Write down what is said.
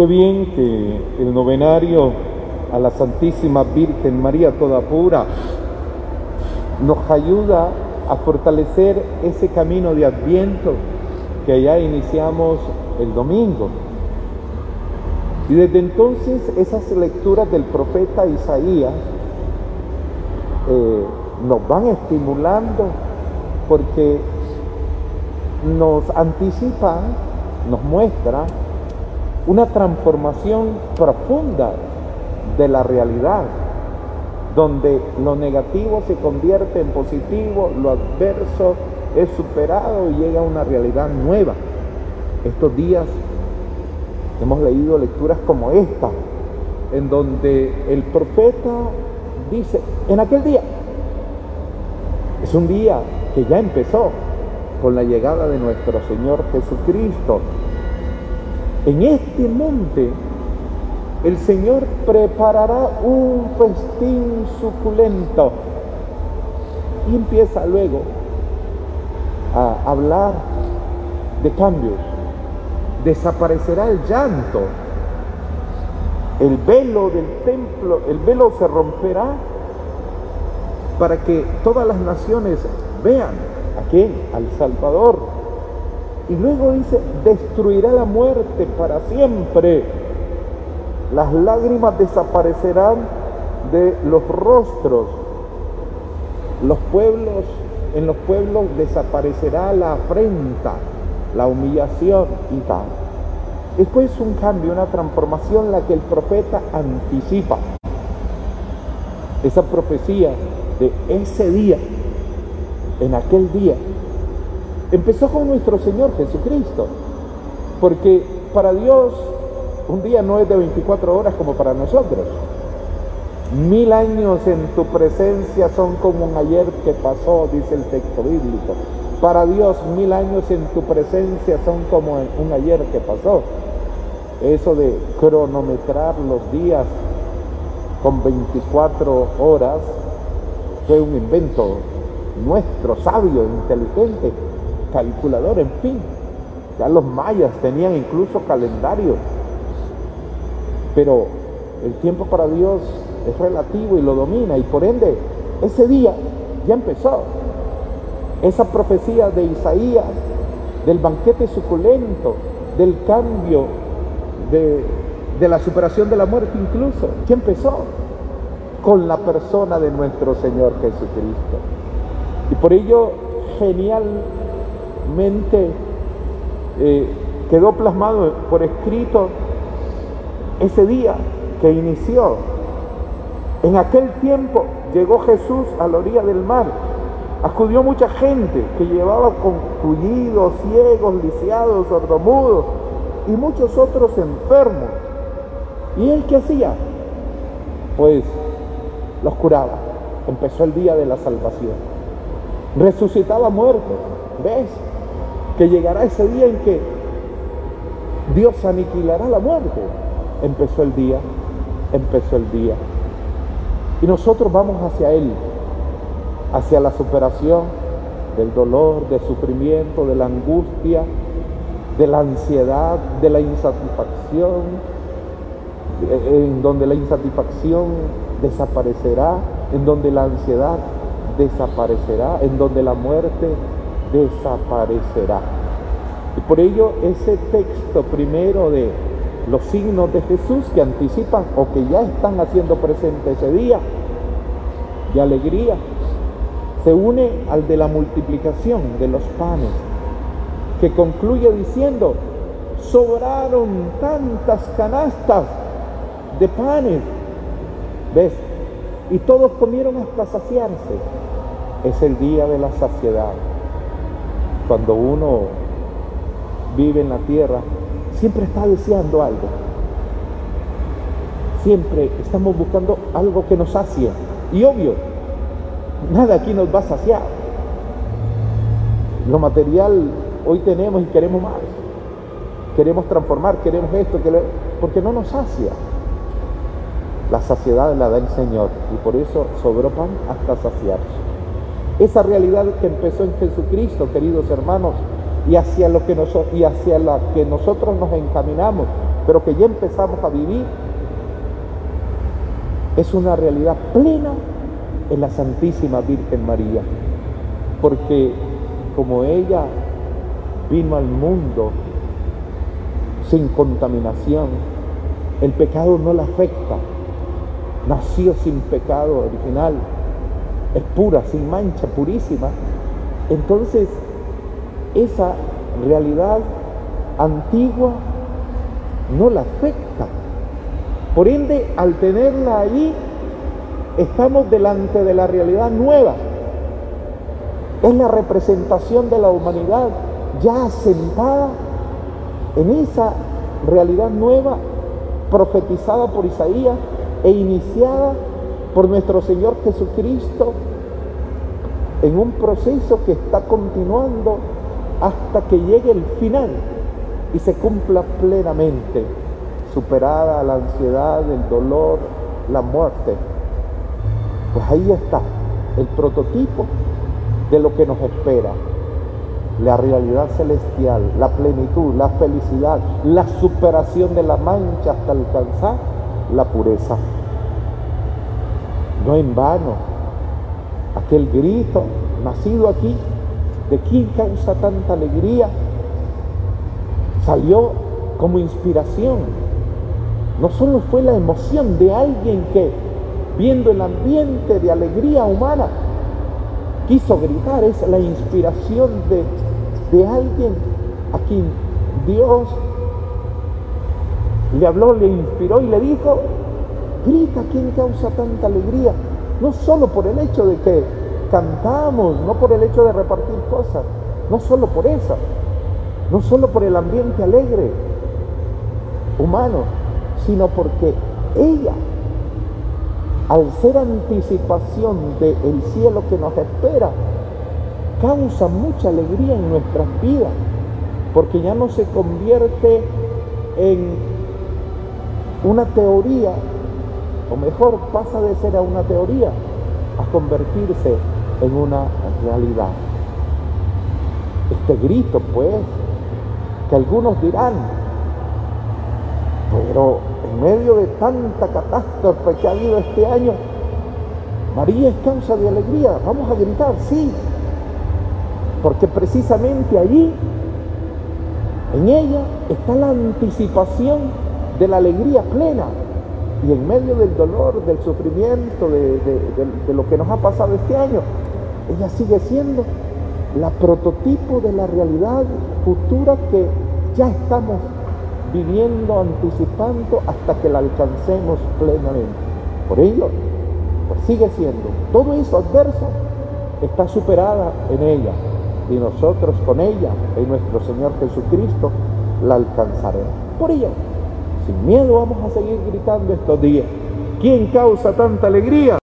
Qué bien que el novenario a la Santísima Virgen María toda pura nos ayuda a fortalecer ese camino de adviento que ya iniciamos el domingo. Y desde entonces esas lecturas del profeta Isaías eh, nos van estimulando porque nos anticipan, nos muestra una transformación profunda de la realidad, donde lo negativo se convierte en positivo, lo adverso es superado y llega a una realidad nueva. Estos días hemos leído lecturas como esta, en donde el profeta dice, en aquel día, es un día que ya empezó con la llegada de nuestro Señor Jesucristo. En este monte el Señor preparará un festín suculento. Y empieza luego a hablar de cambios. Desaparecerá el llanto. El velo del templo, el velo se romperá para que todas las naciones vean a al Salvador. Y luego dice, destruirá la muerte para siempre las lágrimas desaparecerán de los rostros. Los pueblos, en los pueblos desaparecerá la afrenta, la humillación y tal. Después un cambio, una transformación la que el profeta anticipa. Esa profecía de ese día, en aquel día, empezó con nuestro Señor Jesucristo. Porque para Dios un día no es de 24 horas como para nosotros. Mil años en tu presencia son como un ayer que pasó, dice el texto bíblico. Para Dios mil años en tu presencia son como un ayer que pasó. Eso de cronometrar los días con 24 horas fue un invento nuestro, sabio, inteligente, calculador, en fin. Ya los mayas tenían incluso calendario pero el tiempo para Dios es relativo y lo domina y por ende ese día ya empezó. Esa profecía de Isaías, del banquete suculento, del cambio, de, de la superación de la muerte incluso, ya empezó con la persona de nuestro Señor Jesucristo. Y por ello genialmente eh, quedó plasmado por escrito ese día que inició. En aquel tiempo llegó Jesús a la orilla del mar. Acudió mucha gente que llevaba concluidos, ciegos, lisiados, sordomudos y muchos otros enfermos. ¿Y él qué hacía? Pues los curaba. Empezó el día de la salvación. Resucitaba muertos. ¿Ves? Que llegará ese día en que Dios aniquilará la muerte empezó el día, empezó el día. Y nosotros vamos hacia Él, hacia la superación del dolor, del sufrimiento, de la angustia, de la ansiedad, de la insatisfacción, en donde la insatisfacción desaparecerá, en donde la ansiedad desaparecerá, en donde la muerte desaparecerá. Y por ello ese texto primero de los signos de Jesús que anticipan o que ya están haciendo presente ese día de alegría, se une al de la multiplicación de los panes, que concluye diciendo, sobraron tantas canastas de panes, ¿ves? Y todos comieron hasta saciarse. Es el día de la saciedad. Cuando uno vive en la tierra, siempre está deseando algo. Siempre estamos buscando algo que nos sacie. Y obvio, nada aquí nos va a saciar. Lo material hoy tenemos y queremos más. Queremos transformar, queremos esto, porque no nos sacia. La saciedad la da el Señor y por eso sobró pan hasta saciarse. Esa realidad que empezó en Jesucristo, queridos hermanos, y hacia, lo que y hacia la que nosotros nos encaminamos, pero que ya empezamos a vivir, es una realidad plena en la Santísima Virgen María. Porque como ella vino al mundo sin contaminación, el pecado no la afecta, nació sin pecado original, es pura, sin mancha, purísima. Entonces, esa realidad antigua no la afecta. Por ende, al tenerla ahí, estamos delante de la realidad nueva. Es la representación de la humanidad ya asentada en esa realidad nueva profetizada por Isaías e iniciada por nuestro Señor Jesucristo en un proceso que está continuando hasta que llegue el final y se cumpla plenamente, superada la ansiedad, el dolor, la muerte. Pues ahí está el prototipo de lo que nos espera. La realidad celestial, la plenitud, la felicidad, la superación de la mancha hasta alcanzar la pureza. No en vano, aquel grito nacido aquí, ¿de quién causa tanta alegría? Salió como inspiración. No solo fue la emoción de alguien que, viendo el ambiente de alegría humana, quiso gritar, es la inspiración de, de alguien a quien Dios le habló, le inspiró y le dijo, grita, ¿quién causa tanta alegría? No solo por el hecho de que cantamos, no por el hecho de repartir cosas, no solo por eso, no solo por el ambiente alegre humano, sino porque ella, al ser anticipación del cielo que nos espera, causa mucha alegría en nuestras vidas, porque ya no se convierte en una teoría, o mejor, pasa de ser a una teoría a convertirse en una realidad. Este grito, pues, que algunos dirán, pero en medio de tanta catástrofe que ha habido este año, María es causa de alegría, vamos a gritar, sí, porque precisamente allí, en ella, está la anticipación de la alegría plena. Y en medio del dolor, del sufrimiento, de, lo que nos ha pasado este año, ella sigue siendo la prototipo de la realidad futura que ya estamos viviendo, anticipando hasta que la alcancemos plenamente. Por ello, pues sigue siendo todo eso adverso está superada en ella y nosotros con ella, en nuestro Señor Jesucristo, la alcanzaremos. Por ello, sin miedo vamos a seguir gritando estos días. ¿Quién causa tanta alegría?